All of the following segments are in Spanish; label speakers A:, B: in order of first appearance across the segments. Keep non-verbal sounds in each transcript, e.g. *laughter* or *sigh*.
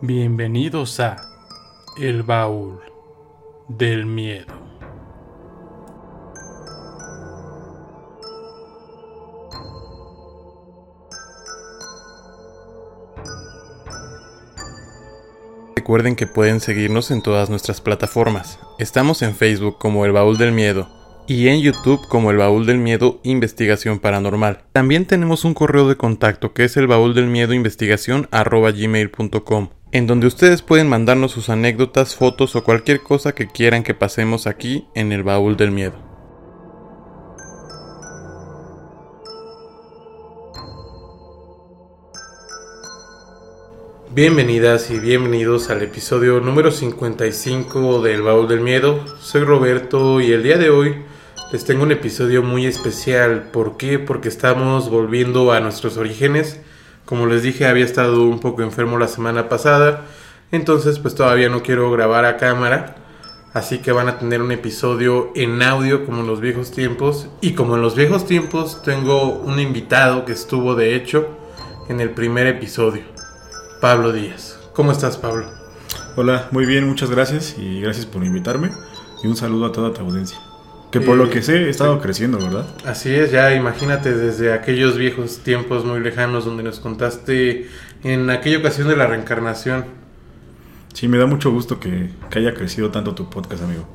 A: Bienvenidos a El Baúl del Miedo. Recuerden que pueden seguirnos en todas nuestras plataformas. Estamos en Facebook como El Baúl del Miedo y en YouTube como El Baúl del Miedo Investigación Paranormal. También tenemos un correo de contacto que es el baúl del miedo investigación gmail.com en donde ustedes pueden mandarnos sus anécdotas, fotos o cualquier cosa que quieran que pasemos aquí en el baúl del miedo. Bienvenidas y bienvenidos al episodio número 55 del Baúl del Miedo. Soy Roberto y el día de hoy les tengo un episodio muy especial. ¿Por qué? Porque estamos volviendo a nuestros orígenes como les dije, había estado un poco enfermo la semana pasada, entonces pues todavía no quiero grabar a cámara, así que van a tener un episodio en audio como en los viejos tiempos. Y como en los viejos tiempos tengo un invitado que estuvo de hecho en el primer episodio, Pablo Díaz. ¿Cómo estás Pablo?
B: Hola, muy bien, muchas gracias y gracias por invitarme y un saludo a toda tu audiencia. Que por lo eh, que sé he estado creciendo, ¿verdad?
A: Así es, ya imagínate desde aquellos viejos tiempos muy lejanos donde nos contaste en aquella ocasión de la reencarnación.
B: Sí, me da mucho gusto que, haya crecido tanto tu podcast, amigo.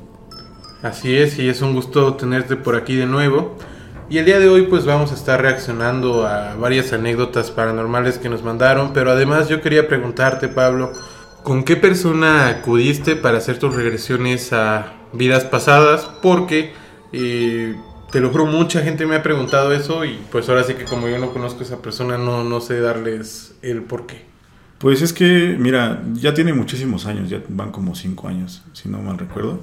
A: Así es, y es un gusto tenerte por aquí de nuevo. Y el día de hoy pues vamos a estar reaccionando a varias anécdotas paranormales que nos mandaron, pero además yo quería preguntarte, Pablo, ¿con qué persona acudiste para hacer tus regresiones a vidas pasadas? Porque y te lo juro, mucha gente me ha preguntado eso y pues ahora sí que como yo no conozco a esa persona, no, no sé darles el por qué.
B: Pues es que, mira, ya tiene muchísimos años, ya van como cinco años, si no mal recuerdo.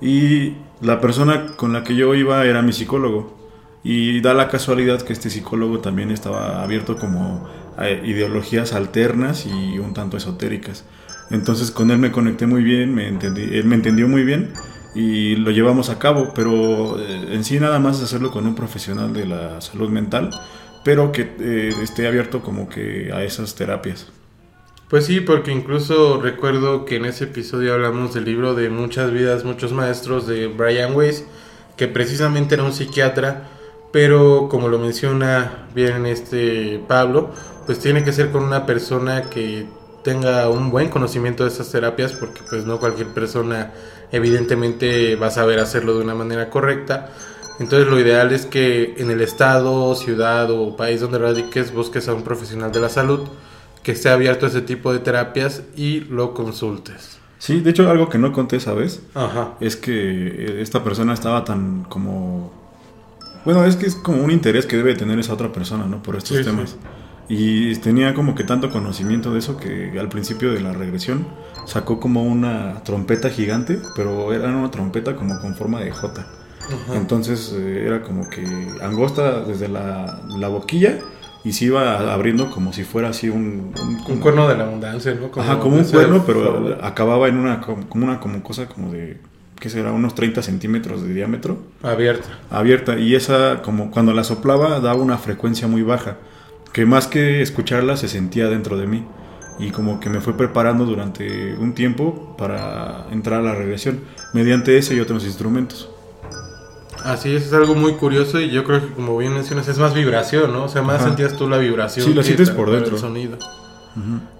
B: Y la persona con la que yo iba era mi psicólogo. Y da la casualidad que este psicólogo también estaba abierto como a ideologías alternas y un tanto esotéricas. Entonces con él me conecté muy bien, me entendí, él me entendió muy bien y lo llevamos a cabo, pero eh, en sí nada más hacerlo con un profesional de la salud mental, pero que eh, esté abierto como que a esas terapias.
A: Pues sí, porque incluso recuerdo que en ese episodio hablamos del libro de Muchas vidas, muchos maestros de Brian Weiss, que precisamente era un psiquiatra, pero como lo menciona bien este Pablo, pues tiene que ser con una persona que tenga un buen conocimiento de estas terapias, porque pues no cualquier persona evidentemente va a saber hacerlo de una manera correcta. Entonces lo ideal es que en el estado, ciudad o país donde radiques busques a un profesional de la salud que esté abierto a ese tipo de terapias y lo consultes.
B: Sí, de hecho algo que no conté, ¿sabes? Ajá. Es que esta persona estaba tan como... Bueno, es que es como un interés que debe tener esa otra persona, ¿no? Por estos temas. Y tenía como que tanto conocimiento de eso que al principio de la regresión sacó como una trompeta gigante, pero era una trompeta como con forma de J. Entonces eh, era como que angosta desde la, la, boquilla y se iba abriendo como si fuera así un...
A: Un, cuerno de la abundancia, ¿no?
B: Como Ajá, como un cuerno, pero acababa en una como una como cosa como de... ¿Qué será? Unos 30 centímetros de diámetro.
A: Abierta.
B: Abierta. Y esa, como cuando la soplaba, daba una frecuencia muy baja. Que más que escucharla, se sentía dentro de mí y como que me fue preparando durante un tiempo para entrar a la regresión mediante ese y otros instrumentos.
A: Así es, es algo muy curioso y yo creo que como bien mencionas es más vibración, ¿no? O sea, más sentías tú la vibración.
B: Sí, lo sientes por dentro.
A: El sonido.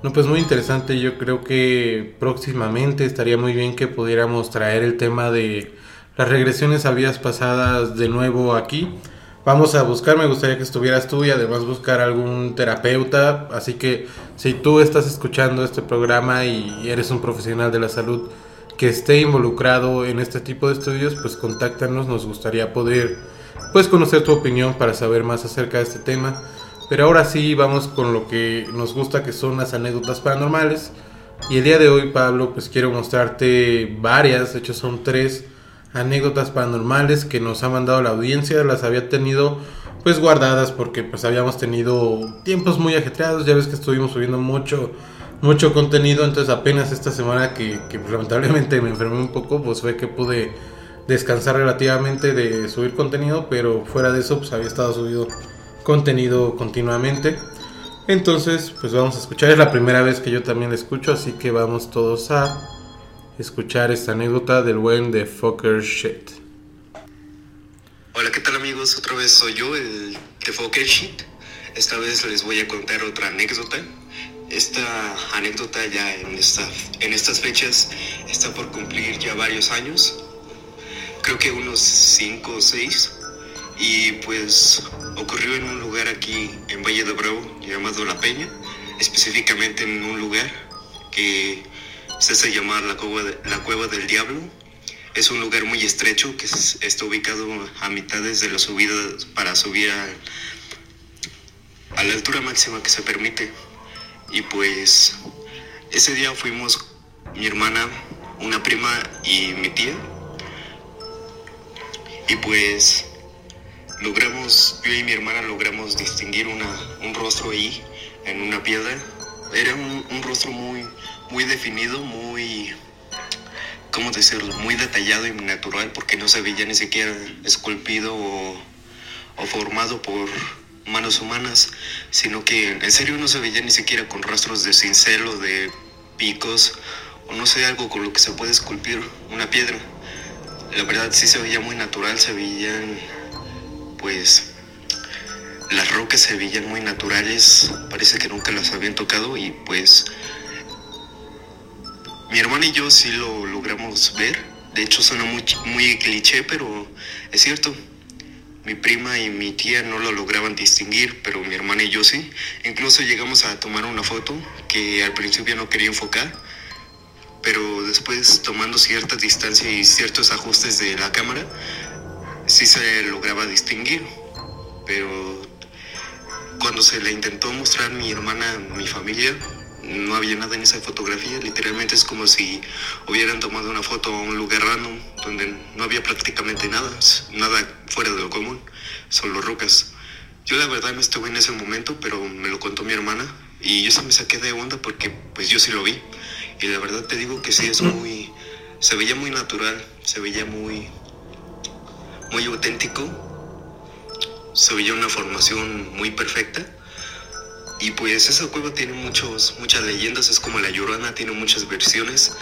A: No, pues muy interesante. Yo creo que próximamente estaría muy bien que pudiéramos traer el tema de las regresiones a vidas pasadas de nuevo aquí vamos a buscar, me gustaría que estuvieras tú y además buscar algún terapeuta. Así que si tú estás escuchando este programa y eres un profesional de la salud que esté involucrado en este tipo de estudios, pues contáctanos, nos gustaría poder pues conocer tu opinión para saber más acerca de este tema. Pero ahora sí vamos con lo que nos gusta que son las anécdotas paranormales. Y el día de hoy, Pablo, pues quiero mostrarte varias, de hecho son tres anécdotas paranormales que nos ha mandado la audiencia, las había tenido pues guardadas porque pues habíamos tenido tiempos muy ajetreados, ya ves que estuvimos subiendo mucho mucho contenido, entonces apenas esta semana que, que lamentablemente me enfermé un poco, pues fue que pude descansar relativamente de subir contenido, pero fuera de eso pues había estado subido contenido continuamente. Entonces, pues vamos a escuchar. Es la primera vez que yo también la escucho, así que vamos todos a escuchar esta anécdota del buen de Fucker Shit.
C: Hola, ¿qué tal amigos? Otra vez soy yo, el de Fucker Shit. Esta vez les voy a contar otra anécdota. Esta anécdota ya en, esta, en estas fechas está por cumplir ya varios años. Creo que unos 5 o 6 y pues ocurrió en un lugar aquí en Valle de Bravo llamado La Peña, específicamente en un lugar que se hace llamar la Cueva, la Cueva del Diablo. Es un lugar muy estrecho que está ubicado a mitades de la subida para subir a, la altura máxima que se permite. Y pues ese día fuimos mi hermana, una prima y mi tía. Y pues logramos, yo y mi hermana logramos distinguir una, un rostro ahí, en una piedra. Era un rostro muy, muy definido, muy, ¿cómo decirlo? Muy detallado y natural porque no se veía ni siquiera esculpido o, formado por manos humanas, sino que en serio no se veía ni siquiera con rastros de cincel o de picos o no sé, algo con lo que se puede esculpir una piedra. La verdad sí se veía muy natural, se veían pues las rocas se veían muy naturales, parece que nunca las habían tocado y pues mi hermana y yo sí lo logramos ver. De hecho suena muy, muy cliché, pero es cierto. Mi prima y mi tía no lo lograban distinguir, pero mi hermana y yo sí. Incluso llegamos a tomar una foto que al principio no quería enfocar, pero después tomando cierta distancia y ciertos ajustes de la cámara, sí se lograba distinguir, pero cuando se le intentó mostrar mi hermana, mi familia, no había nada en esa fotografía, literalmente es como si hubieran tomado una foto a un lugar random donde no había prácticamente nada, nada fuera de lo común, solo rocas. Yo la verdad no estuve en ese momento, pero me lo contó mi hermana y yo se me saqué de onda porque pues yo sí lo vi. Y la verdad te digo que sí es muy, se veía muy natural, se veía muy, muy auténtico, se veía una formación muy perfecta. Y pues esa cueva tiene muchos, muchas leyendas, es como la Llorona, tiene muchas versiones,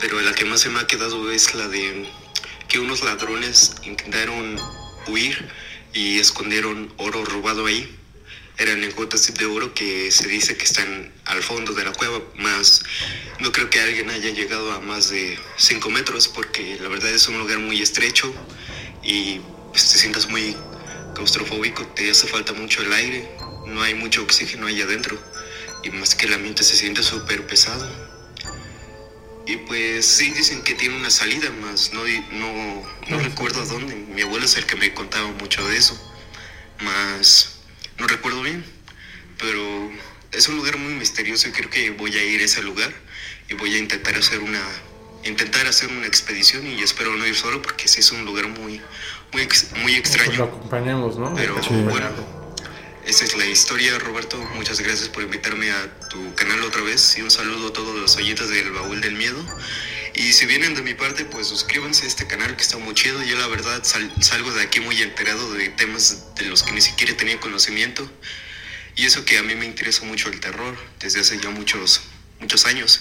C: pero la que más se me ha quedado es la de que unos ladrones intentaron huir y escondieron oro robado ahí. Eran lingotes de oro que se dice que están al fondo de la cueva, más no creo que alguien haya llegado a más de 5 metros porque la verdad es un lugar muy estrecho y pues, te sientas muy claustrofóbico, te hace falta mucho el aire, no hay mucho oxígeno ahí adentro y más que el ambiente se siente súper pesado. Y pues sí dicen que tiene una salida, más no, no, no recuerdo dónde. Mi abuelo es el que me contaba mucho de eso, más no recuerdo bien, pero es un lugar muy misterioso y creo que voy a ir a ese lugar y voy a intentar hacer una intentar hacer una expedición y espero no ir solo porque sí es un lugar muy muy, muy extraño. Pues
A: lo acompañamos, ¿no?
C: Pero bueno, esa es la historia, Roberto. Muchas gracias por invitarme a tu canal otra vez y un saludo a todos los oyentes del Baúl del Miedo. Y si vienen de mi parte, pues suscríbanse a este canal que está muy chido. Yo la verdad salgo de aquí muy enterado de temas de los que ni siquiera tenía conocimiento. Y eso que a mí me interesa mucho el terror desde hace ya muchos, muchos años.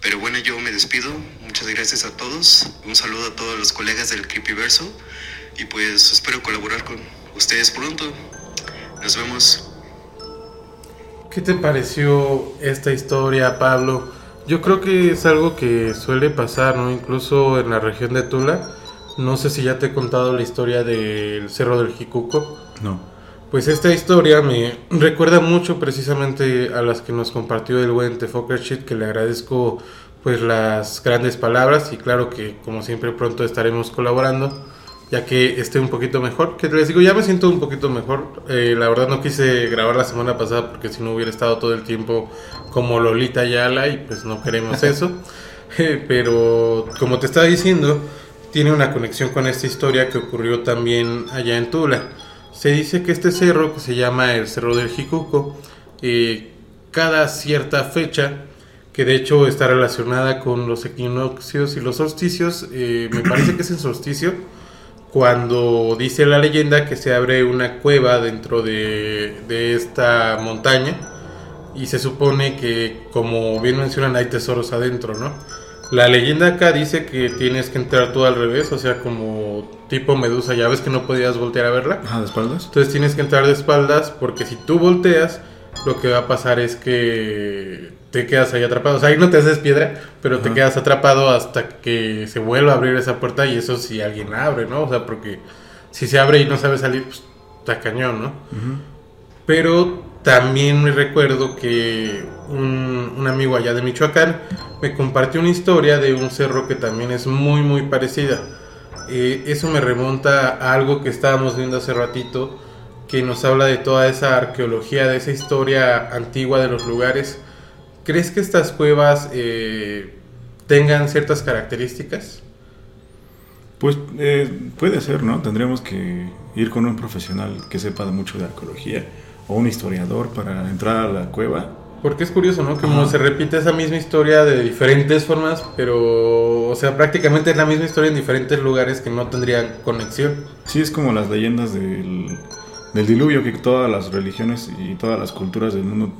C: Pero bueno, yo me despido. Muchas gracias a todos. Un saludo a todos los colegas del Creepyverso. Y pues espero colaborar con ustedes pronto. Nos vemos.
A: ¿Qué te pareció esta historia, Pablo? Yo creo que es algo que suele pasar, ¿no? Incluso en la región de Tula. No sé si ya te he contado la historia del Cerro del Jicuco.
B: No.
A: Pues esta historia me *clears throat* recuerda mucho precisamente a las que nos compartió el buen Tefoker Shit, que le agradezco pues las grandes palabras y claro que como siempre pronto estaremos colaborando ya que esté un poquito mejor, que les digo ya me siento un poquito mejor, eh, la verdad no quise grabar la semana pasada porque si no hubiera estado todo el tiempo como Lolita Yala y pues no queremos *laughs* eso, eh, pero como te estaba diciendo, tiene una conexión con esta historia que ocurrió también allá en Tula. Se dice que este cerro, que se llama el Cerro del Jicuco, eh, cada cierta fecha, que de hecho está relacionada con los equinoccios y los solsticios, me parece que es el solsticio, cuando dice la leyenda que se abre una cueva dentro de, de esta montaña y se supone que, como bien mencionan, hay tesoros adentro, ¿no? La leyenda acá dice que tienes que entrar tú al revés, o sea, como tipo medusa, ya ves que no podías voltear a verla.
B: Ah, de espaldas.
A: Entonces tienes que entrar de espaldas porque si tú volteas, lo que va a pasar es que te quedas ahí atrapado. O sea, ahí no te haces piedra, pero te quedas atrapado hasta que se vuelva a abrir esa puerta y eso si alguien abre, ¿no? O sea, porque si se abre y no sabe salir, pues está cañón, ¿no? Pero también me recuerdo que un, un amigo allá de Michoacán me compartió una historia de un cerro que también es muy muy parecida. Eh, eso me remonta a algo que estábamos viendo hace ratito, que nos habla de toda esa arqueología, de esa historia antigua de los lugares. ¿Crees que estas cuevas eh, tengan ciertas características?
B: Pues eh, puede ser, ¿no? Tendríamos que ir con un profesional que sepa mucho de arqueología o un historiador para entrar a la cueva.
A: Porque es curioso, ¿no? Como
B: Ajá.
A: se repite esa misma historia de diferentes formas, pero, o sea, prácticamente es la misma historia en diferentes lugares que no tendrían conexión.
B: Sí, es como las leyendas del, del diluvio que todas las religiones y todas las culturas del mundo,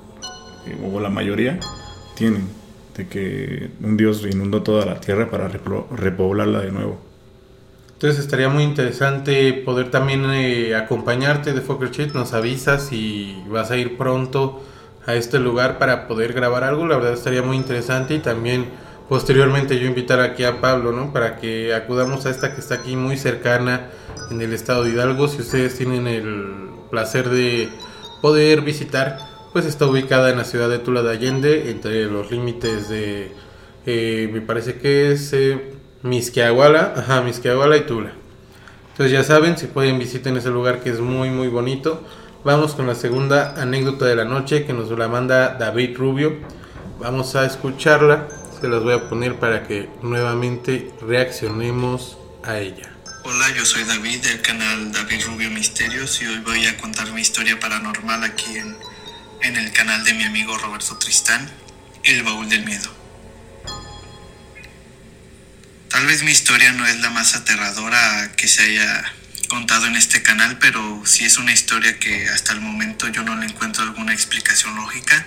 B: o la mayoría, tienen. De que un dios inundó toda la tierra para repoblarla de nuevo.
A: Entonces estaría muy interesante poder también eh, acompañarte de Fokker Sheet. Nos avisas si vas a ir pronto a este lugar para poder grabar algo. La verdad estaría muy interesante y también posteriormente yo invitar aquí a Pablo, ¿no? Para que acudamos a esta que está aquí muy cercana en el estado de Hidalgo. Si ustedes tienen el placer de poder visitar, pues está ubicada en la ciudad de Tula de Allende, entre los límites de, eh, me parece que es eh, Misquiahuala, ajá, Misquiahuala y Tula. Entonces ya saben, si pueden visiten ese lugar que es muy muy bonito. Vamos con la segunda anécdota de la noche que nos la manda David Rubio. Vamos a escucharla. Se las voy a poner para que nuevamente reaccionemos a ella.
D: Hola, yo soy David del canal David Rubio Misterios y hoy voy a contar mi historia paranormal aquí en, en el canal de mi amigo Roberto Tristán, El Baúl del Miedo. Tal vez mi historia no es la más aterradora que se haya contado en este canal, pero sí es una historia que hasta el momento yo no le encuentro alguna explicación lógica.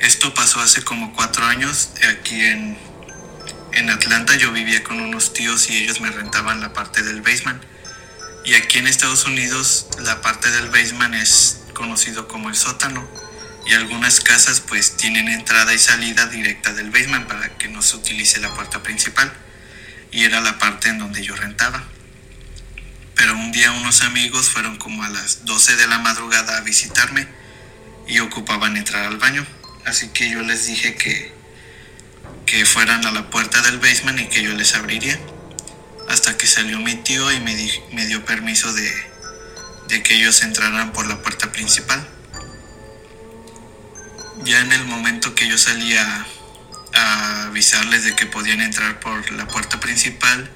D: Esto pasó hace como cuatro años aquí en, en Atlanta yo vivía con unos tíos y ellos me rentaban la parte del basement. Y aquí en Estados Unidos la parte del basement es conocido como el sótano. Y algunas casas pues tienen entrada y salida directa del basement para que no se utilice la puerta principal. Y era la parte en donde yo rentaba. Pero un día unos amigos fueron como a las 12 de la madrugada a visitarme y ocupaban entrar al baño. Así que yo les dije que, que fueran a la puerta del basement y que yo les abriría. Hasta que salió mi tío y me, me dio permiso de, de que ellos entraran por la puerta principal. Ya en el momento que yo salía a avisarles de que podían entrar por la puerta principal,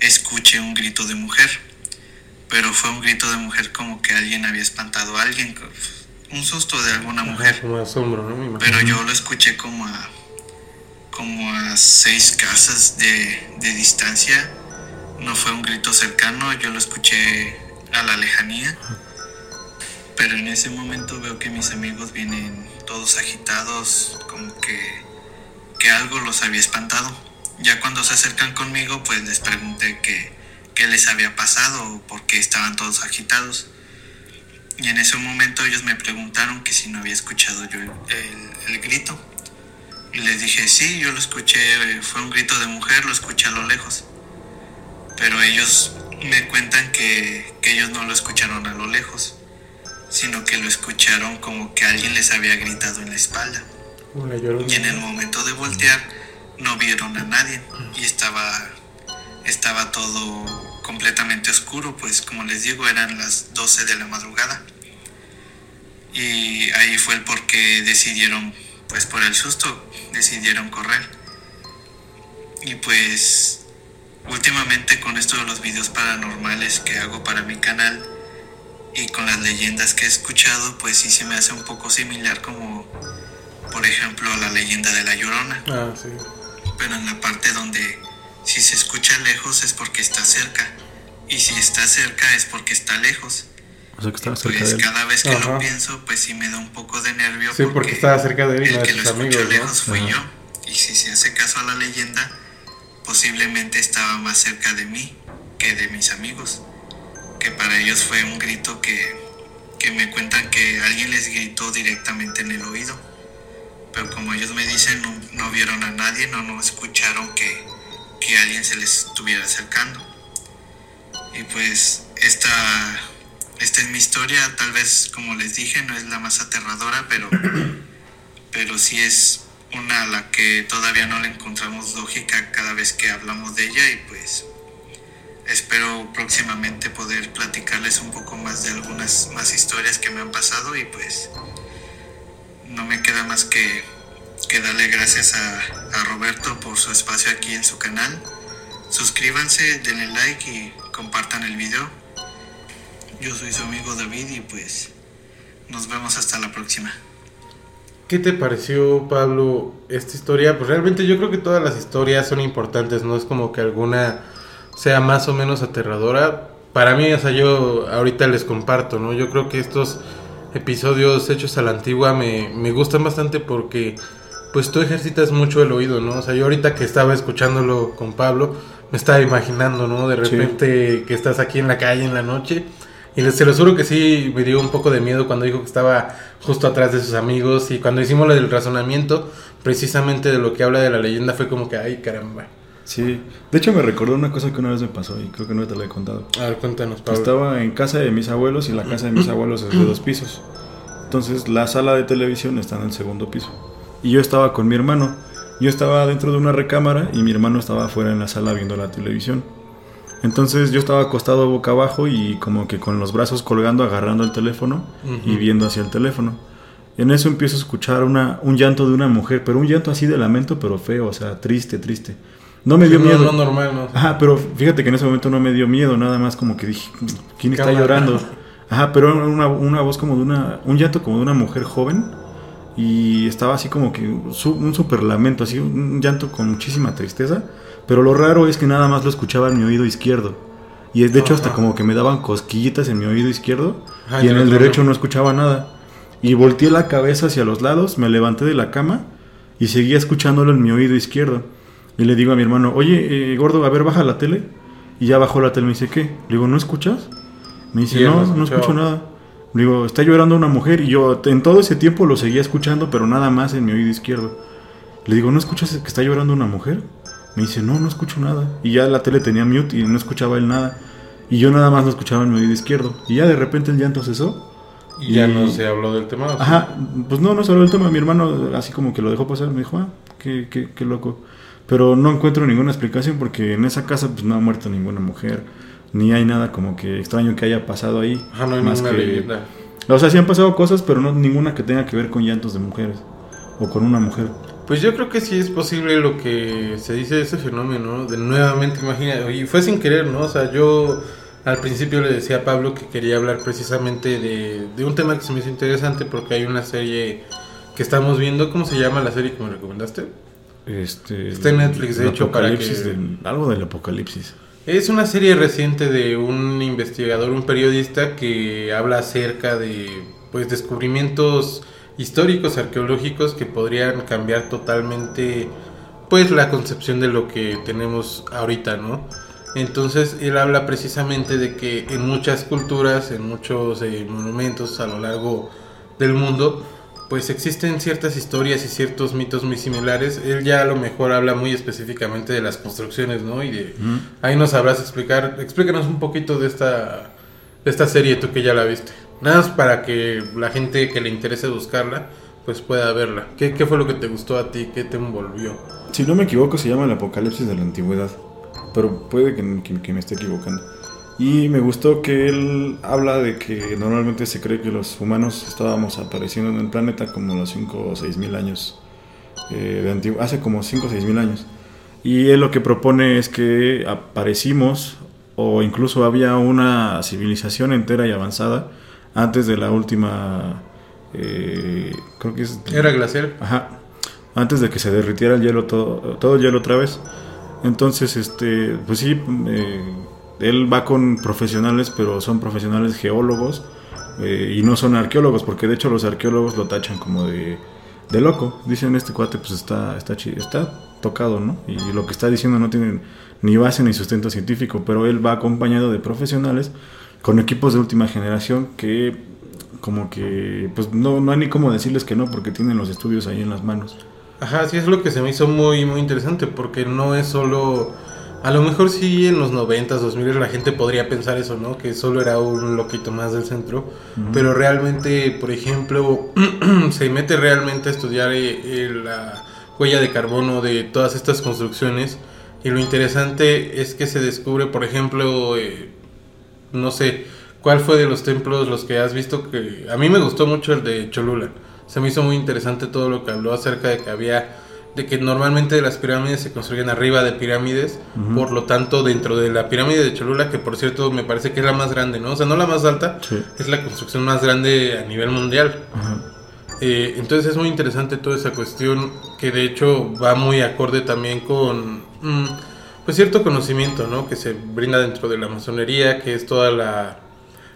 D: escuché un grito de mujer. Pero fue un grito de mujer como que alguien había espantado a alguien, un susto de alguna mujer.
A: Como asombro, ¿no?
D: Pero yo lo escuché como a como a seis casas de, de distancia. No fue un grito cercano, yo lo escuché a la lejanía. Pero en ese momento veo que mis amigos vienen todos agitados, como que, que algo los había espantado. Ya cuando se acercan conmigo, pues les pregunté que, qué les había pasado o por qué estaban todos agitados. Y en ese momento ellos me preguntaron que si no había escuchado yo el, el- grito. Y les dije, sí, yo lo escuché, fue un grito de mujer, lo escuché a lo lejos. Pero ellos me cuentan que, que ellos no lo escucharon a lo lejos, sino que lo escucharon como que alguien les había gritado en la espalda. Y en el momento de voltear no vieron a nadie y estaba estaba todo completamente oscuro, pues como les digo eran las 12 de la madrugada. Y ahí fue el por qué decidieron, pues por el susto, decidieron correr. Y pues últimamente con esto de los videos paranormales que hago para mi canal y con las leyendas que he escuchado, pues sí se me hace un poco similar como por ejemplo la leyenda de la Llorona
A: Ah, sí.
D: pero en la parte donde si se escucha lejos es porque está cerca y si está cerca es porque está lejos.
B: O sea que estaba cerca
D: Pues
B: de él.
D: cada vez que
A: Ajá.
D: lo pienso, pues sí me da un poco de nervio.
A: Sí, porque estaba cerca de él
D: el
A: de
D: que lo escuchó
A: amigos, ¿no?
D: lejos fui
B: Ajá.
D: yo. Y si se hace caso a la leyenda, posiblemente estaba más cerca de mí que de mis amigos. Que para ellos fue un grito que, que me cuentan que alguien les gritó directamente en el oído. Pero como ellos me dicen, no, no vieron a nadie, no, no escucharon que, que alguien se les estuviera acercando. Y pues esta, esta es mi historia, tal vez como les dije no es la más aterradora, pero, pero sí es una a la que todavía no le encontramos lógica cada vez que hablamos de ella y pues espero próximamente poder platicarles un poco más de algunas más historias que me han pasado y pues no me queda más que, que darle gracias a, a Roberto por su espacio aquí en su canal. Suscríbanse, denle like y compartan el video. Yo soy su amigo David y pues nos vemos hasta la próxima.
A: ¿Qué te pareció, Pablo, esta historia? Pues realmente yo creo que todas las historias son importantes, no es como que alguna sea más o menos aterradora. Para mí, o sea, yo ahorita les comparto, ¿no? Yo creo que estos episodios hechos a la antigua me, me gustan bastante porque pues tú ejercitas mucho el oído, ¿no? O sea, yo ahorita que estaba escuchándolo con Pablo, me estaba imaginando, ¿no? De
B: Sí.
A: repente que estás aquí en la calle en la noche. Y les, se lo juro que sí me dio un poco de miedo cuando dijo que estaba justo atrás de sus amigos. Y cuando hicimos lo del razonamiento, precisamente de lo que habla de la leyenda, fue como que, ay caramba.
B: Sí. De hecho me recordó una cosa que una vez me pasó y creo que no te la he contado.
A: A ver, cuéntanos, Pablo.
B: Estaba en casa de mis abuelos y la casa de mis abuelos es de dos pisos. Entonces la sala de televisión está en el segundo piso. Y yo estaba con mi hermano. Yo estaba dentro de una recámara y mi hermano estaba afuera en la sala viendo la televisión. Entonces yo estaba acostado boca abajo y como que con los brazos colgando, agarrando el teléfono y viendo hacia el teléfono. En eso empiezo a escuchar una, un llanto de una mujer, pero un llanto así de lamento, pero feo, o sea, triste, triste. No me dio
A: no,
B: miedo.
A: no normal, ¿no?
B: Ajá, pero fíjate que en ese momento no me dio miedo, nada más como que dije, ¿quién está
A: Cámara.
B: llorando? Ajá, pero era una, una voz como de una, un llanto como de una mujer joven y estaba así como que un super lamento, así un llanto con muchísima tristeza, pero lo raro es que nada más lo escuchaba en mi oído izquierdo. Y es de hecho hasta como que me daban cosquillitas en mi oído izquierdo y en
A: el
B: derecho
A: no.
B: escuchaba nada. Y volteé la cabeza hacia los lados, me levanté de la cama y seguía escuchándolo en mi oído izquierdo. Y le digo a mi hermano, oye, eh, gordo, a ver, baja la tele. Y ya bajó la tele, me dice, ¿qué? Le digo, ¿no escuchas? Me dice, no,
A: no
B: escucho nada. Le digo, está llorando una mujer. Y yo en todo ese tiempo lo seguía escuchando, pero nada más en mi oído izquierdo. Le digo, ¿no escuchas que está llorando una mujer? Me dice, no, no escucho nada. Y ya la tele tenía mute y no escuchaba él nada. Y yo nada más lo escuchaba en mi oído izquierdo. Y ya de repente el llanto cesó.
A: Y ya no se habló del tema. ¿o sí?
B: Ajá, pues no, no solo el tema. Mi hermano así como que lo dejó pasar. Me dijo, ah, qué, qué, qué loco. Pero no encuentro ninguna explicación porque en esa casa pues no ha muerto ninguna mujer. Ni hay nada como que extraño que haya pasado ahí.
A: Ajá, no hay
B: más
A: ninguna
B: que-
A: leyenda.
B: O sea, sí han pasado cosas, pero no ninguna que tenga que ver con llantos de mujeres. O con una mujer.
A: Pues yo creo que sí es posible lo que se dice de ese fenómeno, ¿no? De nuevamente, imagina, y fue sin querer, ¿no? O sea, yo al principio le decía a Pablo que quería hablar precisamente de, de un tema que se me hizo interesante porque hay una serie que estamos viendo, ¿cómo se llama la serie que me recomendaste?
B: Este,
A: Está en Netflix, de hecho, para
B: apocalipsis
A: que-
B: del- algo del apocalipsis.
A: Es una serie reciente de un investigador, un periodista que habla acerca de pues descubrimientos históricos, arqueológicos que podrían cambiar totalmente pues la concepción de lo que tenemos ahorita, ¿no? Entonces él habla precisamente de que en muchas culturas, en muchos eh, monumentos a lo largo del mundo, pues existen ciertas historias y ciertos mitos muy similares. Él ya a lo mejor habla muy específicamente de las construcciones, ¿no? Y de ahí nos sabrás explicar, explícanos un poquito de esta de esta serie tú que ya la viste. Nada más para que la gente que le interese buscarla pues pueda verla. ¿Qué, qué fue lo que te gustó a ti? ¿Qué te envolvió?
B: Si no me equivoco, se llama el apocalipsis de la antigüedad. Pero puede que, que- que me esté equivocando. Y me gustó que él habla de que normalmente se cree que los humanos estábamos apareciendo en el planeta como los 5 o 6 mil años. eh, de antigua- hace como 5 o 6 mil años. Y él lo que propone es que aparecimos o incluso había una civilización entera y avanzada antes de la última... eh, creo que es...
A: Era glacial.
B: Ajá. Antes de que se derritiera el hielo todo, todo el hielo otra vez. Entonces, este, pues sí, eh, él va con profesionales, pero son profesionales geólogos eh, y no son arqueólogos, porque de hecho los arqueólogos lo tachan como de, de loco. Dicen, este cuate pues está, está, está tocado, ¿no? Y lo que está diciendo no tiene ni base ni sustento científico, pero él va acompañado de profesionales con equipos de última generación que como que pues no, no hay ni cómo decirles que no porque tienen los estudios ahí en las manos.
A: Ajá, sí es lo que se me hizo muy muy interesante porque no es solo a lo mejor sí en los 90s, 2000 la gente podría pensar eso, ¿no? Que solo era un loquito más del centro, pero realmente, por ejemplo, *clears throat* se mete realmente a estudiar eh, la huella de carbono de todas estas construcciones y lo interesante es que se descubre, por ejemplo, eh, no sé, ¿cuál fue de los templos los que has visto que a mí me gustó mucho el de Cholula? Se me hizo muy interesante todo lo que habló acerca de que había de que normalmente las pirámides se construyen arriba de pirámides, por lo tanto dentro de la pirámide de Cholula, que por cierto me parece que es la más grande, ¿no? O sea, no la más alta, es la construcción más grande a nivel mundial. Eh, entonces es muy interesante toda esa cuestión que de hecho va muy acorde también con mm, pues cierto conocimiento, ¿no? Que se brinda dentro de la masonería, que es toda la,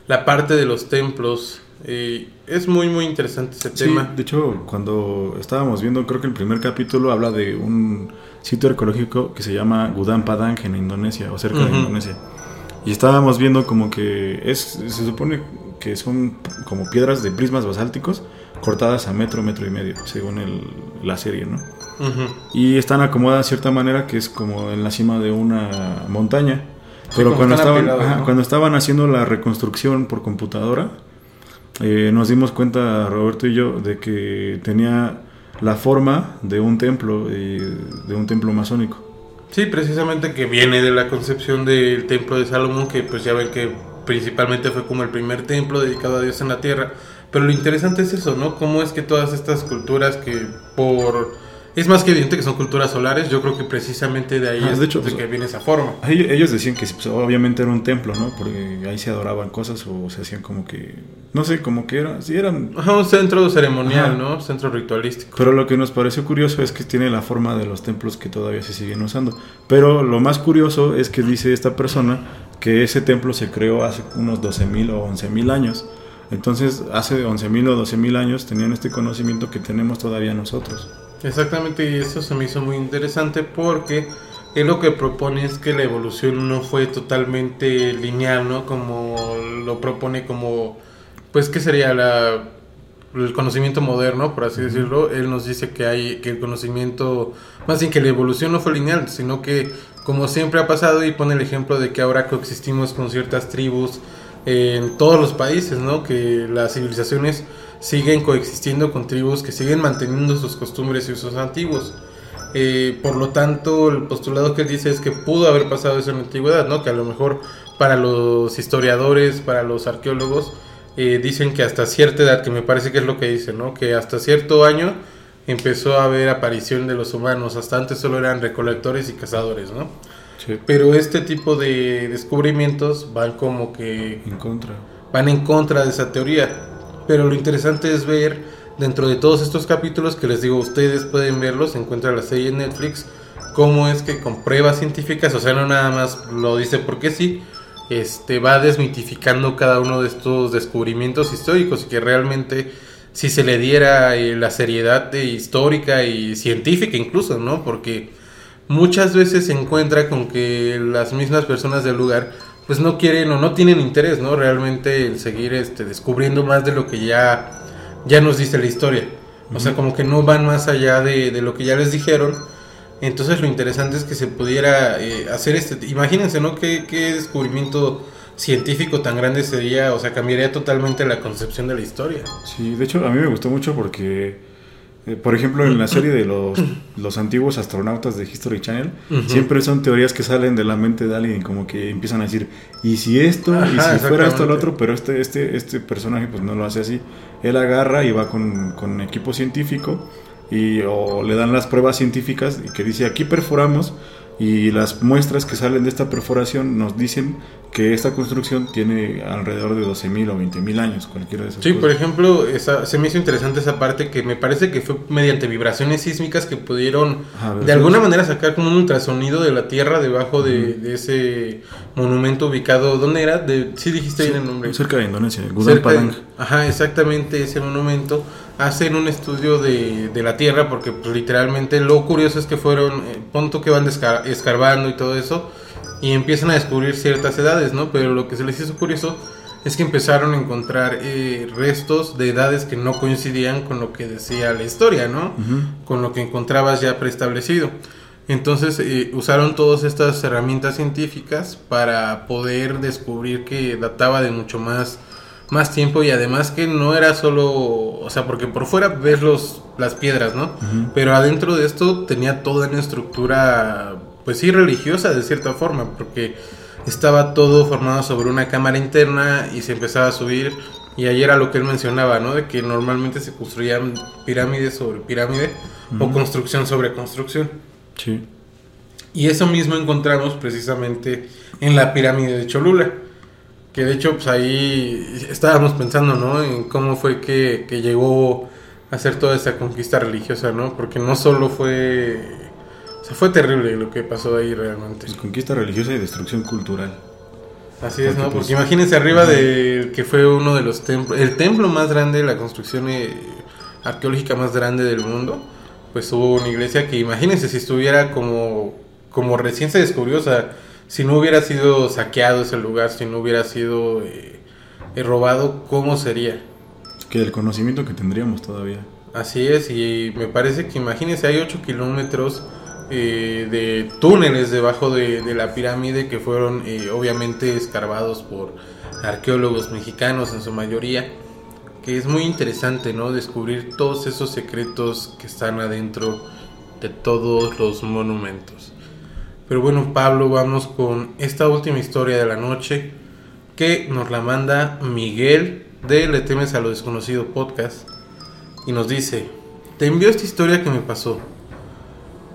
A: la parte de los templos es muy, muy interesante ese tema.
B: De hecho, cuando estábamos viendo, creo que el primer capítulo habla de un sitio arqueológico que se llama Gudang Padang en Indonesia, o cerca de Indonesia. Y estábamos viendo como que es, se supone que son como piedras de prismas basálticos cortadas a metro, metro y medio, según el, la serie, ¿no? Y están acomodadas de cierta manera que es como en la cima de una montaña. Pero cuando, estaban, cuando estaban haciendo la reconstrucción por computadora, eh, nos dimos cuenta, Roberto y yo, de que tenía la forma de un templo, eh, de un templo masónico.
A: Sí, precisamente que viene de la concepción del templo de Salomón, que pues ya ven que principalmente fue como el primer templo dedicado a Dios en la tierra. Pero lo interesante es eso, ¿no? Cómo es que todas estas culturas que por es más que evidente que son culturas solares, yo creo que precisamente de ahí es de, hecho, de pues, que viene esa forma.
B: Ellos decían que pues, obviamente era un templo, ¿no? Porque ahí se adoraban cosas o se hacían como que, no sé, como que era, sí eran...
A: Ajá, un centro ceremonial, ¿no? Centro ritualístico.
B: Pero lo que nos pareció curioso es que tiene la forma de los templos que todavía se siguen usando. Pero lo más curioso es que dice esta persona que ese templo se creó hace unos 12.000 o 11.000 años. Entonces, hace 11.000 o 12.000 años tenían este conocimiento que tenemos todavía nosotros.
A: Exactamente, y eso se me hizo muy interesante porque él lo que propone es que la evolución no fue totalmente lineal, ¿no? Como lo propone como, pues, ¿qué sería la, el conocimiento moderno, por así decirlo? Él nos dice que hay, que el conocimiento, más bien que la evolución no fue lineal, sino que, como siempre ha pasado, y pone el ejemplo de que ahora coexistimos con ciertas tribus en todos los países, ¿no? Que las civilizaciones siguen coexistiendo con tribus que siguen manteniendo sus costumbres y usos antiguos. Eh, por lo tanto, el postulado que él dice es que pudo haber pasado eso en la antigüedad, ¿no? Que a lo mejor para los historiadores, para los arqueólogos, eh, dicen que hasta cierta edad, que me parece que es lo que dicen, ¿no? Que hasta cierto año empezó a haber aparición de los humanos, hasta antes solo eran recolectores y cazadores, ¿no? Pero este tipo de descubrimientos van como que...
B: En contra.
A: Van en contra de esa teoría. Pero lo interesante es ver dentro de todos estos capítulos que les digo, ustedes pueden verlos, se encuentra la serie en Netflix, cómo es que con pruebas científicas, o sea, no nada más lo dice porque sí, este va desmitificando cada uno de estos descubrimientos históricos y que realmente si se le diera eh, la seriedad de histórica y científica incluso, ¿no? Porque muchas veces se encuentra con que las mismas personas del lugar pues no quieren o no tienen interés, ¿no? Realmente el seguir este, descubriendo más de lo que ya, ya nos dice la historia. O sea, como que no van más allá de, lo que ya les dijeron. Entonces lo interesante es que se pudiera eh, hacer este... Imagínense, ¿no? ¿Qué, ¿Qué descubrimiento científico tan grande sería? O sea, cambiaría totalmente la concepción de la historia.
B: Sí, de hecho a mí me gustó mucho porque eh, por ejemplo, en la serie de los, los antiguos astronautas de History Channel, siempre son teorías que salen de la mente de alguien, como que empiezan a decir, ¿y si esto? ¿Y si fuera esto el otro? Pero este, este, este personaje pues no lo hace así. Él agarra y va con, con equipo científico y o le dan las pruebas científicas y que dice, aquí perforamos Y las muestras que salen de esta perforación nos dicen que esta construcción tiene alrededor de 12.000 o 20.000 años, cualquiera de esas
A: Sí,
B: cosas.
A: por ejemplo, esa, se me hizo interesante esa parte que me parece que fue mediante vibraciones sísmicas que pudieron de alguna manera sacar como un ultrasonido de la tierra debajo de, de ese monumento ubicado. ¿Dónde era? De, sí dijiste bien el nombre.
B: Cerca de Indonesia, Gudang Padang.
A: ajá, exactamente ese monumento. Hacen un estudio de, de la tierra porque pues, literalmente lo curioso es que fueron, eh, punto que van desca- escarbando y todo eso y empiezan a descubrir ciertas edades, ¿no? Pero lo que se les hizo curioso es que empezaron a encontrar eh, restos de edades que no coincidían con lo que decía la historia, ¿no? Con lo que encontrabas ya preestablecido. Entonces eh, usaron todas estas herramientas científicas para poder descubrir que databa de mucho más, más tiempo y además que no era solo, o sea, porque por fuera ves los, las piedras, ¿no? Pero adentro de esto tenía toda una estructura, pues sí, religiosa de cierta forma, porque estaba todo formado sobre una cámara interna y se empezaba a subir. Y ahí era lo que él mencionaba, ¿no? De que normalmente se construían pirámides sobre pirámide o construcción sobre construcción.
B: Sí.
A: Y eso mismo encontramos precisamente en la pirámide de Cholula. Que de hecho, pues ahí estábamos pensando, ¿no? En cómo fue que, que llegó a hacer toda esa conquista religiosa, ¿no? Porque no solo fue... O sea, fue terrible lo que pasó ahí realmente.
B: Pues conquista religiosa y destrucción cultural.
A: Así es,
B: Porque,
A: ¿no?
B: pues,
A: Porque imagínense arriba de que fue uno de los templos, el templo más grande, la construcción eh, arqueológica más grande del mundo, pues hubo una iglesia que imagínense si estuviera como, como recién se descubrió, o sea, si no hubiera sido saqueado ese lugar, si no hubiera sido eh, eh, robado, ¿cómo sería?
B: Que el conocimiento que tendríamos todavía.
A: Así es, y me parece que imagínense, hay 8 kilómetros eh, de túneles debajo de, de la pirámide que fueron eh, obviamente escarbados por arqueólogos mexicanos en su mayoría, que es muy interesante, ¿no? Descubrir todos esos secretos que están adentro de todos los monumentos. Pero bueno, Pablo, vamos con esta última historia de la noche que nos la manda Miguel de Le temes a lo desconocido podcast y nos dice, te envío esta historia que me pasó.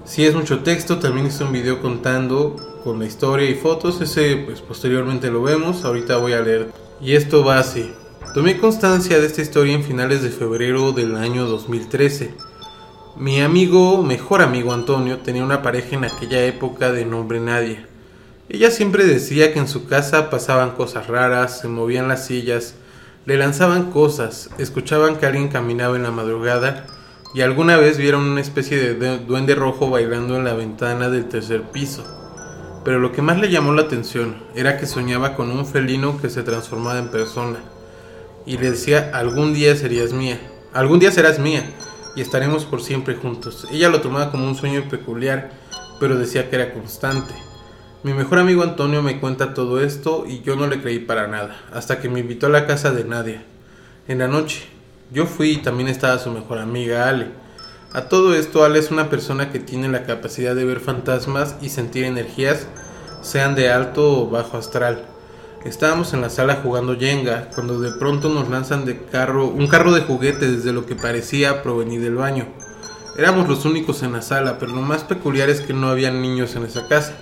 A: Si es mucho texto, también hice un video contando con la historia y fotos, ese pues posteriormente lo vemos, ahorita voy a leer. Y esto va así. Tomé constancia de esta historia en finales de febrero del año 2013. Mi amigo, mejor amigo Antonio, tenía una pareja en aquella época de nombre Nadia. Ella siempre decía que en su casa pasaban cosas raras, se movían las sillas, le lanzaban cosas, escuchaban que alguien caminaba en la madrugada y alguna vez vieron una especie de du- duende rojo bailando en la ventana del tercer piso. Pero lo que más le llamó la atención era que soñaba con un felino que se transformaba en persona y le decía algún día serías mía, algún día serás mía y estaremos por siempre juntos. Ella lo tomaba como un sueño peculiar, pero decía que era constante. Mi mejor amigo Antonio me cuenta todo esto y yo no le creí para nada, hasta que me invitó a la casa de Nadia. En la noche, yo fui y también estaba su mejor amiga Ale. A todo esto, Ale es una persona que tiene la capacidad de ver fantasmas y sentir energías, sean de alto o bajo astral. Estábamos en la sala jugando Jenga cuando de pronto nos lanzan de carro un carro de juguete desde lo que parecía provenir del baño. Éramos los únicos en la sala, pero lo más peculiar es que no había niños en esa casa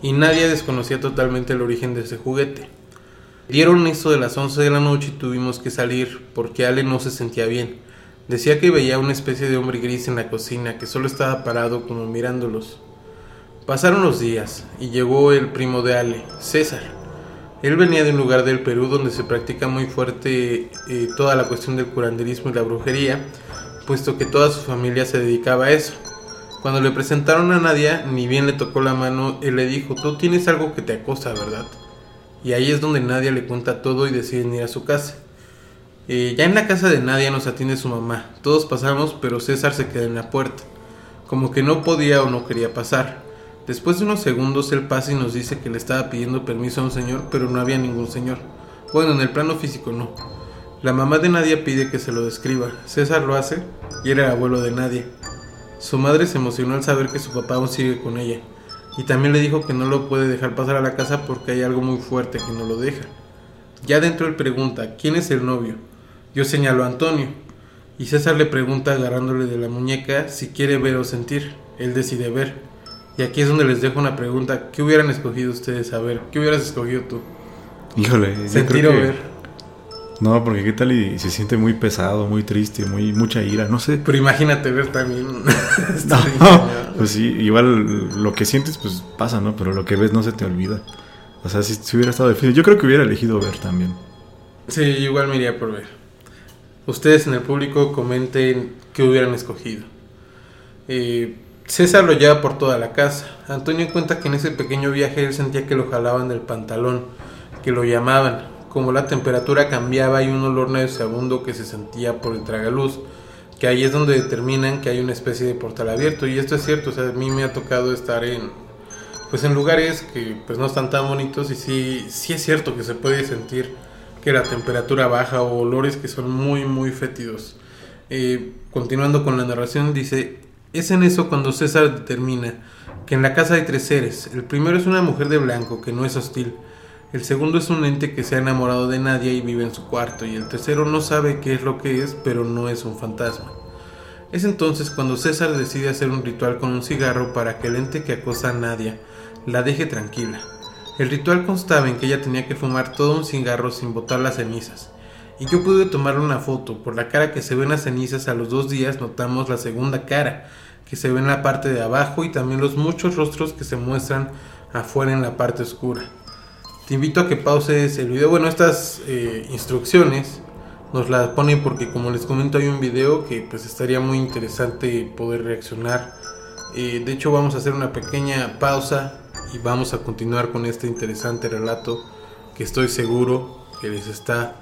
A: y nadie desconocía totalmente el origen de ese juguete. Dieron eso de las 11 de la noche y tuvimos que salir porque Ale no se sentía bien. Decía que veía una especie de hombre gris en la cocina que solo estaba parado como mirándolos. Pasaron los días y llegó el primo de Ale, César. Él venía de un lugar del Perú donde se practica muy fuerte eh, toda la cuestión del curanderismo y la brujería, puesto que toda su familia se dedicaba a eso. Cuando le presentaron a Nadia, ni bien le tocó la mano, él le dijo, tú tienes algo que te acosa, ¿verdad? Y ahí es donde Nadia le cuenta todo y deciden ir a su casa. Eh, ya en la casa de Nadia nos atiende su mamá. Todos pasamos, pero César se queda en la puerta. Como que no podía o no quería pasar. Después de unos segundos él pasa y nos dice que le estaba pidiendo permiso a un señor, pero no había ningún señor. Bueno, en el plano físico no. La mamá de Nadia pide que se lo describa. César lo hace y era el abuelo de Nadia. Su madre se emocionó al saber que su papá aún sigue con ella. Y también le dijo que no lo puede dejar pasar a la casa porque hay algo muy fuerte que no lo deja. Ya dentro él pregunta, ¿quién es el novio? Yo señalo a Antonio. Y César le pregunta agarrándole de la muñeca si quiere ver o sentir. Él decide ver. Y aquí es donde les dejo una pregunta. ¿Qué hubieran escogido ustedes? A ver, ¿qué hubieras escogido tú?
B: Híjole,
A: Sentir o ver.
B: No, porque qué tal y se siente muy pesado, muy triste, muy mucha ira, no sé.
A: Pero imagínate ver también. *laughs* *laughs*
B: No, pues sí, igual lo que sientes pues pasa, ¿no? Pero lo que ves no se te olvida. O sea, si, si hubiera estado difícil, yo creo que hubiera elegido ver también.
A: Sí, igual me iría por ver. Ustedes en el público comenten qué hubieran escogido. Eh, César lo lleva por toda la casa. Antonio cuenta que en ese pequeño viaje él sentía que lo jalaban del pantalón, que lo llamaban, como la temperatura cambiaba y un olor nauseabundo que se sentía por el tragaluz, que ahí es donde determinan que hay una especie de portal abierto y esto es cierto, o sea, a mí me ha tocado estar en pues en lugares que pues no están tan bonitos y sí sí es cierto que se puede sentir que la temperatura baja o olores que son muy muy fétidos. Eh, continuando con la narración dice es en eso cuando César determina que en la casa hay tres seres. El primero es una mujer de blanco que no es hostil. El segundo es un ente que se ha enamorado de nadie y vive en su cuarto. Y el tercero no sabe qué es lo que es, pero no es un fantasma. Es entonces cuando César decide hacer un ritual con un cigarro para que el ente que acosa a Nadia la deje tranquila. El ritual constaba en que ella tenía que fumar todo un cigarro sin botar las cenizas. Y yo pude tomarle una foto. Por la cara que se ve en las cenizas a los dos días notamos la segunda cara, que se ve en la parte de abajo y también los muchos rostros que se muestran afuera en la parte oscura. Te invito a que pauses el video. Bueno, estas eh, instrucciones nos las ponen porque como les comento hay un video que pues estaría muy interesante poder reaccionar. Eh, de hecho vamos a hacer una pequeña pausa y vamos a continuar con este interesante relato que estoy seguro que les está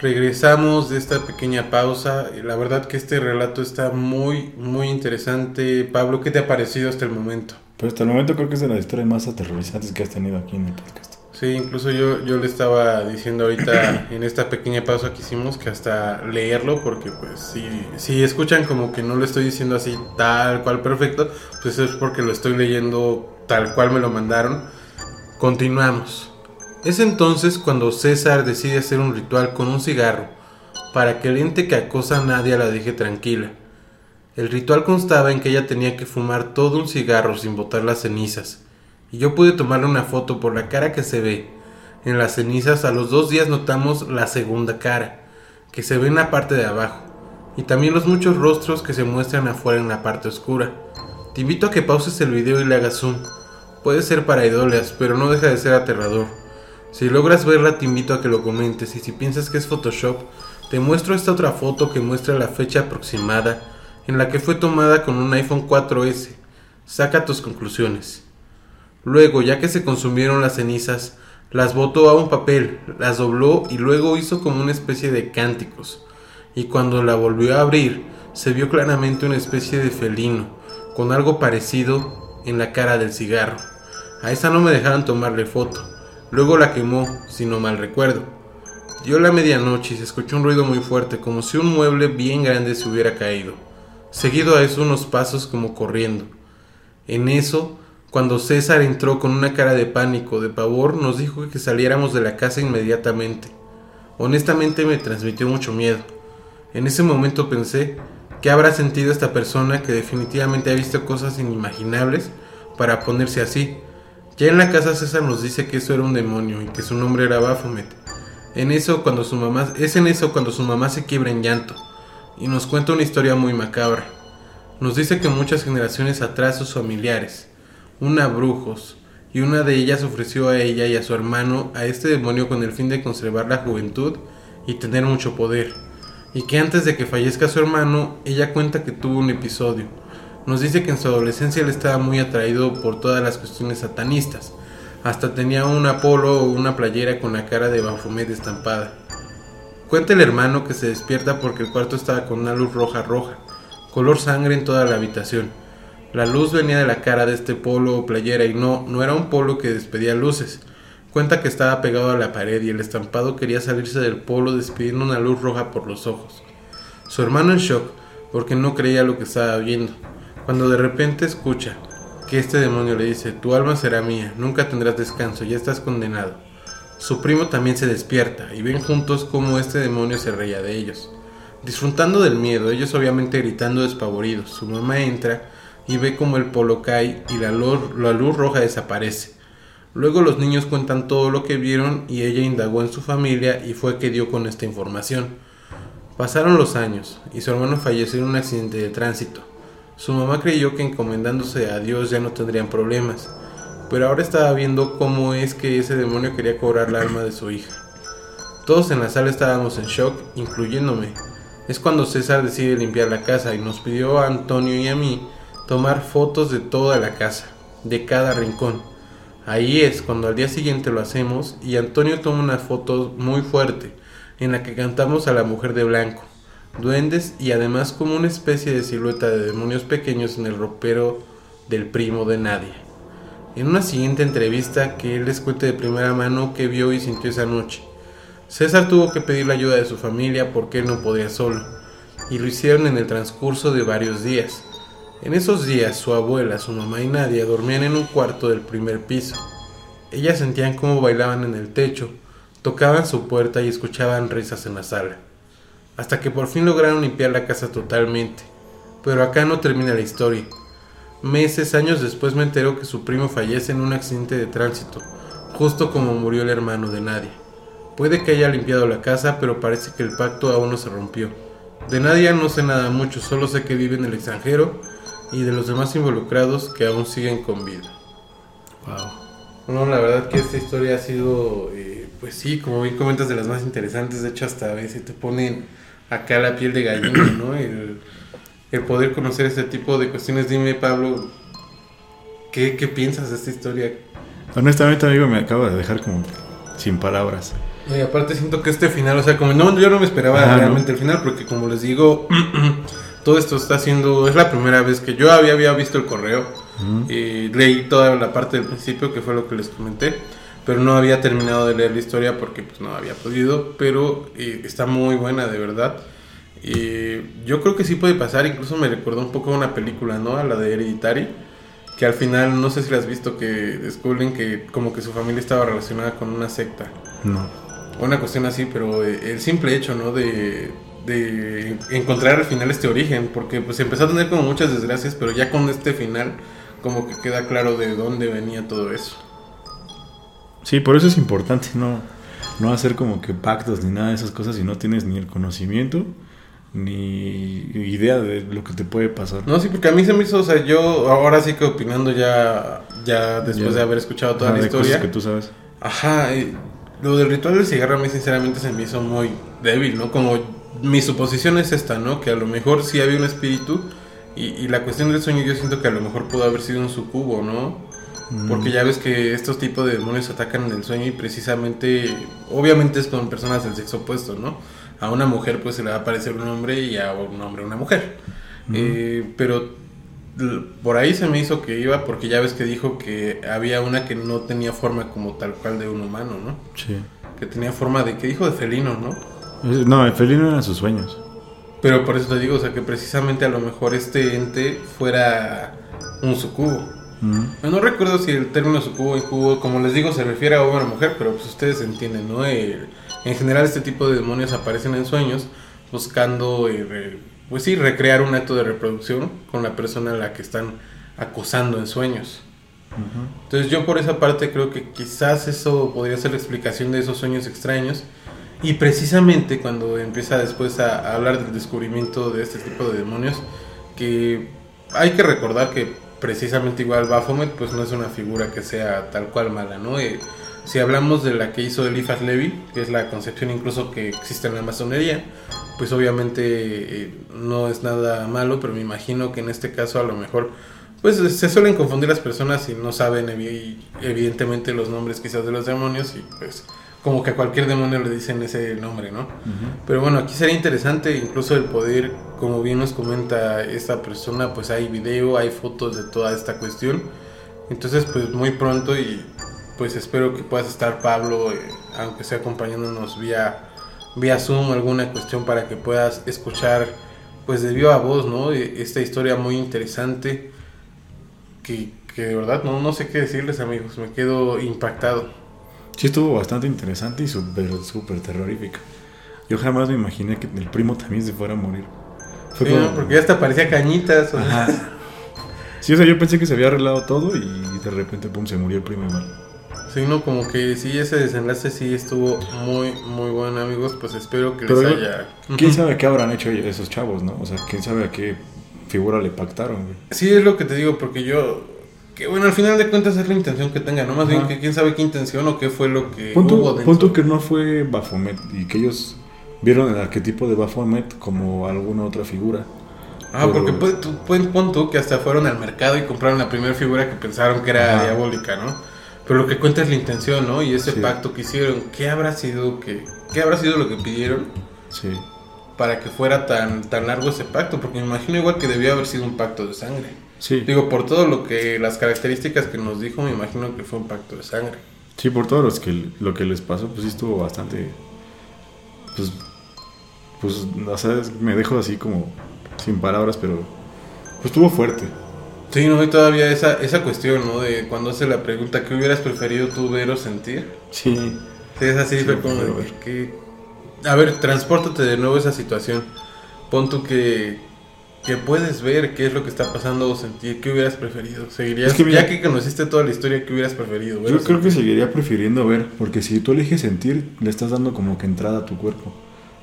A: Regresamos de esta pequeña pausa. La verdad que este relato está muy, muy interesante. Pablo, ¿qué te ha parecido hasta el momento?
B: Pero hasta el momento creo que es de las historias más aterrorizantes que has tenido aquí en el podcast.
A: Sí, incluso yo, yo le estaba diciendo ahorita *coughs* en esta pequeña pausa que hicimos que hasta leerlo, porque pues si, si escuchan como que no lo estoy diciendo así tal cual perfecto, pues es porque lo estoy leyendo tal cual me lo mandaron. Continuamos. Es entonces cuando César decide hacer un ritual con un cigarro para que el ente que acosa a Nadia la deje tranquila. El ritual constaba en que ella tenía que fumar todo un cigarro sin botar las cenizas, y yo pude tomarle una foto por la cara que se ve. En las cenizas a los dos días notamos la segunda cara, que se ve en la parte de abajo, y también los muchos rostros que se muestran afuera en la parte oscura. Te invito a que pauses el video y le hagas zoom. Puede ser para idolias, pero no deja de ser aterrador. Si logras verla te invito a que lo comentes y si piensas que es Photoshop, te muestro esta otra foto que muestra la fecha aproximada en la que fue tomada con un iPhone 4S. Saca tus conclusiones. Luego, ya que se consumieron las cenizas, las botó a un papel, las dobló y luego hizo como una especie de cánticos. Y cuando la volvió a abrir, se vio claramente una especie de felino, con algo parecido en la cara del cigarro. A esa no me dejaron tomarle foto. Luego la quemó, si no mal recuerdo. Dio la medianoche y se escuchó un ruido muy fuerte, como si un mueble bien grande se hubiera caído. Seguido a eso unos pasos como corriendo. En eso, cuando César entró con una cara de pánico, de pavor, nos dijo que saliéramos de la casa inmediatamente. Honestamente me transmitió mucho miedo. En ese momento pensé, ¿qué habrá sentido esta persona que definitivamente ha visto cosas inimaginables para ponerse así? Ya en la casa César nos dice que eso era un demonio y que su nombre era Baphomet. En eso cuando su mamá es en eso cuando su mamá se quiebra en llanto y nos cuenta una historia muy macabra. Nos dice que muchas generaciones atrás sus familiares, una brujos, y una de ellas ofreció a ella y a su hermano a este demonio con el fin de conservar la juventud y tener mucho poder, y que antes de que fallezca su hermano, ella cuenta que tuvo un episodio. Nos dice que en su adolescencia él estaba muy atraído por todas las cuestiones satanistas, hasta tenía un Apolo o una playera con la cara de Baphomet estampada. Cuenta el hermano que se despierta porque el cuarto estaba con una luz roja roja, color sangre en toda la habitación. La luz venía de la cara de este polo o playera y no, no era un polo que despedía luces. Cuenta que estaba pegado a la pared y el estampado quería salirse del polo despidiendo una luz roja por los ojos. Su hermano en shock porque no creía lo que estaba viendo, cuando de repente escucha que este demonio le dice, tu alma será mía, nunca tendrás descanso, ya estás condenado. Su primo también se despierta y ven juntos cómo este demonio se reía de ellos. Disfrutando del miedo, ellos obviamente gritando despavoridos, su mamá entra y ve cómo el polo cae y la luz, la luz roja desaparece. Luego los niños cuentan todo lo que vieron y ella indagó en su familia y fue que dio con esta información. Pasaron los años y su hermano falleció en un accidente de tránsito. Su mamá creyó que encomendándose a Dios ya no tendrían problemas, pero ahora estaba viendo cómo es que ese demonio quería cobrar la alma de su hija. Todos en la sala estábamos en shock, incluyéndome. Es cuando César decide limpiar la casa y nos pidió a Antonio y a mí tomar fotos de toda la casa, de cada rincón. Ahí es cuando al día siguiente lo hacemos y Antonio toma una foto muy fuerte en la que cantamos a la mujer de blanco, duendes y además como una especie de silueta de demonios pequeños en el ropero del primo de Nadia. En una siguiente entrevista que él les cuente de primera mano qué vio y sintió esa noche. César tuvo que pedir la ayuda de su familia porque él no podía solo, y lo hicieron en el transcurso de varios días. En esos días su abuela, su mamá y Nadia dormían en un cuarto del primer piso. Ellas sentían cómo bailaban en el techo, tocaban su puerta y escuchaban risas en la sala. Hasta que por fin lograron limpiar la casa totalmente. Pero acá no termina la historia. Meses, años después me enteró que su primo fallece en un accidente de tránsito, justo como murió el hermano de Nadia. Puede que haya limpiado la casa, pero parece que el pacto aún no se rompió. De Nadia no sé nada mucho, solo sé que vive en el extranjero y de los demás involucrados que aún siguen con vida. Wow. No, la verdad que esta historia ha sido, eh, pues sí, como bien comentas, de las más interesantes. De hecho, hasta a veces te ponen acá la piel de gallina, ¿no? El, el poder conocer este tipo de cuestiones. Dime, Pablo, ¿qué, qué piensas de esta historia?
B: Honestamente, amigo, me acaba de dejar como sin palabras.
A: Y aparte siento que este final, o sea, como no, yo no me esperaba realmente el final, porque como les digo, *clears throat* todo esto está haciendo, es la primera vez que yo había, había visto el correo, y leí toda la parte del principio, que fue lo que les comenté, pero no había terminado de leer la historia porque pues no había podido, pero eh, está muy buena de verdad. Y yo creo que sí puede pasar, incluso me recordó un poco a una película, ¿no? A la de Hereditary, que al final, no sé si la has visto, que descubren que como que su familia estaba relacionada con una secta.
B: No.
A: Una cuestión así, pero eh, el simple hecho, ¿no? De, de encontrar al final este origen, porque pues empezó a tener como muchas desgracias, pero ya con este final como que queda claro de dónde venía todo eso.
B: Sí, por eso es importante no, no hacer como que pactos ni nada de esas cosas si no tienes ni el conocimiento ni idea de lo que te puede pasar.
A: No, sí, porque a mí se me hizo, o sea, yo ahora sí que opinando ya, ya después de haber escuchado toda la historia.
B: que tú sabes.
A: Ajá, lo del ritual del cigarro a mí sinceramente se me hizo muy débil, ¿no? Como mi suposición es esta, ¿no? Que a lo mejor sí había un espíritu y, la cuestión del sueño yo siento que a lo mejor pudo haber sido un sucubo, ¿no? Mm. Porque ya ves que estos tipos de demonios atacan en el sueño y precisamente, obviamente es con personas del sexo opuesto, ¿no? A una mujer pues se le va a aparecer un hombre y a un hombre una mujer. Mm. Eh, pero por ahí se me hizo que iba porque ya ves que dijo que había una que no tenía forma como tal cual de un humano, ¿no?
B: Sí.
A: Que tenía forma de, ¿qué dijo? De felino, ¿no?
B: No, el felino eran sus sueños.
A: Pero por eso te digo, o sea, que precisamente a lo mejor este ente fuera un sucubo. No recuerdo si el término sucubo y cubo, como les digo, se refiere a hombre o mujer, pero pues ustedes entienden, ¿no? en general este tipo de demonios aparecen en sueños buscando, eh, pues sí, recrear un acto de reproducción con la persona a la que están acosando en sueños. Entonces yo por esa parte creo que quizás eso podría ser la explicación de esos sueños extraños y precisamente cuando empieza después a, hablar del descubrimiento de este tipo de demonios, que hay que recordar que precisamente igual Baphomet pues no es una figura que sea tal cual mala, ¿no? Eh, si hablamos de la que hizo Eliphas Levi, que es la concepción incluso que existe en la masonería, pues obviamente eh, no es nada malo, pero me imagino que en este caso a lo mejor pues se suelen confundir las personas y no saben evidentemente los nombres quizás de los demonios y pues como que a cualquier demonio le dicen ese nombre, ¿no? Pero bueno, aquí sería interesante incluso el poder, como bien nos comenta esta persona, pues hay video, hay fotos de toda esta cuestión. Entonces, pues muy pronto y pues espero que puedas estar Pablo, eh, aunque sea acompañándonos vía, vía Zoom, alguna cuestión para que puedas escuchar pues de viva voz, ¿no? E, esta historia muy interesante que, que de verdad no, no sé qué decirles amigos, me quedo impactado.
B: Sí, estuvo bastante interesante y súper, súper terrorífica. Yo jamás me imaginé que el primo también se fuera a morir.
A: Fue sí, porque ya hasta parecía cañitas.
B: sí, o sea, yo pensé que se había arreglado todo y de repente, pum, se murió el primo igual.
A: Sí, no, como que sí, ese desenlace sí estuvo muy, muy bueno, amigos. Pues espero que les haya.
B: ¿Quién sabe qué habrán hecho esos chavos, no? O sea, quién sabe a qué figura le pactaron, güey.
A: Sí, es lo que te digo, porque yo. Que bueno, al final de cuentas es la intención que tenga, ¿no? Más bien que quién sabe qué intención o qué fue lo que
B: punto, hubo dentro. Punto que no fue Baphomet y que ellos vieron el arquetipo de Baphomet como alguna otra figura.
A: Ah, porque puede, tú, que hasta fueron al mercado y compraron la primera figura que pensaron que era diabólica, ¿no? Pero lo que cuenta es la intención, ¿no? Y ese pacto que hicieron, ¿qué habrá sido que qué habrá sido lo que pidieron?
B: Sí.
A: Para que fuera tan tan largo ese pacto, porque me imagino igual que debió haber sido un pacto de sangre.
B: Sí.
A: Digo, por todo lo que las características que nos dijo, me imagino que fue un pacto de sangre.
B: Sí, por todo los que lo que les pasó, pues sí estuvo bastante pues pues o sea, me dejo así como sin palabras, pero pues estuvo fuerte.
A: Sí, no, y todavía esa, esa cuestión, ¿no? De cuando hace la pregunta, ¿qué hubieras preferido tú ver o sentir?
B: Sí.
A: Sí, es así, fue como que... A ver, transpórtate de nuevo a esa situación. Pon tú que, que puedes ver qué es lo que está pasando o sentir, ¿qué hubieras preferido? ¿Seguirías, ya que conociste toda la historia, ¿qué hubieras preferido?
B: Yo creo que seguiría prefiriendo ver, porque si tú eliges sentir, le estás dando como que entrada a tu cuerpo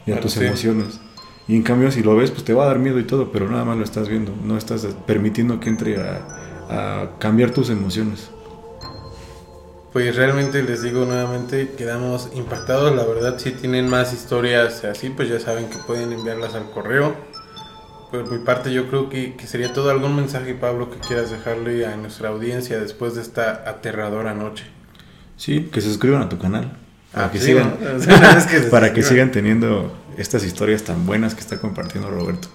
B: y a tus emociones. Y en cambio, si lo ves, pues te va a dar miedo y todo, pero nada más lo estás viendo. No estás permitiendo que entre a, cambiar tus emociones.
A: Pues realmente les digo nuevamente, quedamos impactados. La verdad, si tienen más historias así, pues ya saben que pueden enviarlas al correo. Por mi parte, yo creo que, que sería todo. ¿Algún mensaje, Pablo, que quieras dejarle a nuestra audiencia después de esta aterradora noche?
B: Sí, que se suscriban a tu canal. Para, ah, que, sigan, *laughs* *laughs* para que sigan teniendo estas historias tan buenas que está compartiendo Roberto.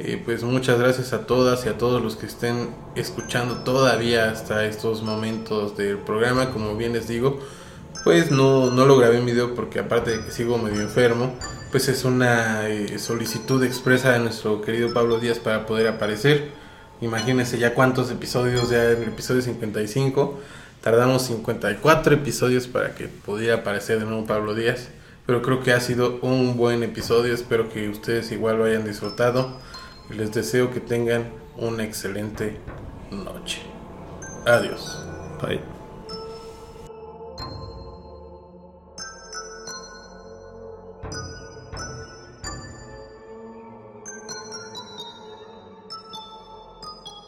A: Eh, pues muchas gracias a todas y a todos los que estén escuchando todavía hasta estos momentos del programa. Como bien les digo, pues no, no lo grabé en video porque aparte de que sigo medio enfermo, pues es una eh, solicitud expresa de nuestro querido Pablo Díaz para poder aparecer. Imagínense ya cuántos episodios, ya en el episodio 55, tardamos 54 episodios para que pudiera aparecer de nuevo Pablo Díaz. Pero creo que ha sido un buen episodio. Espero que ustedes igual lo hayan disfrutado. Y les deseo que tengan una excelente noche. Adiós.
B: Bye.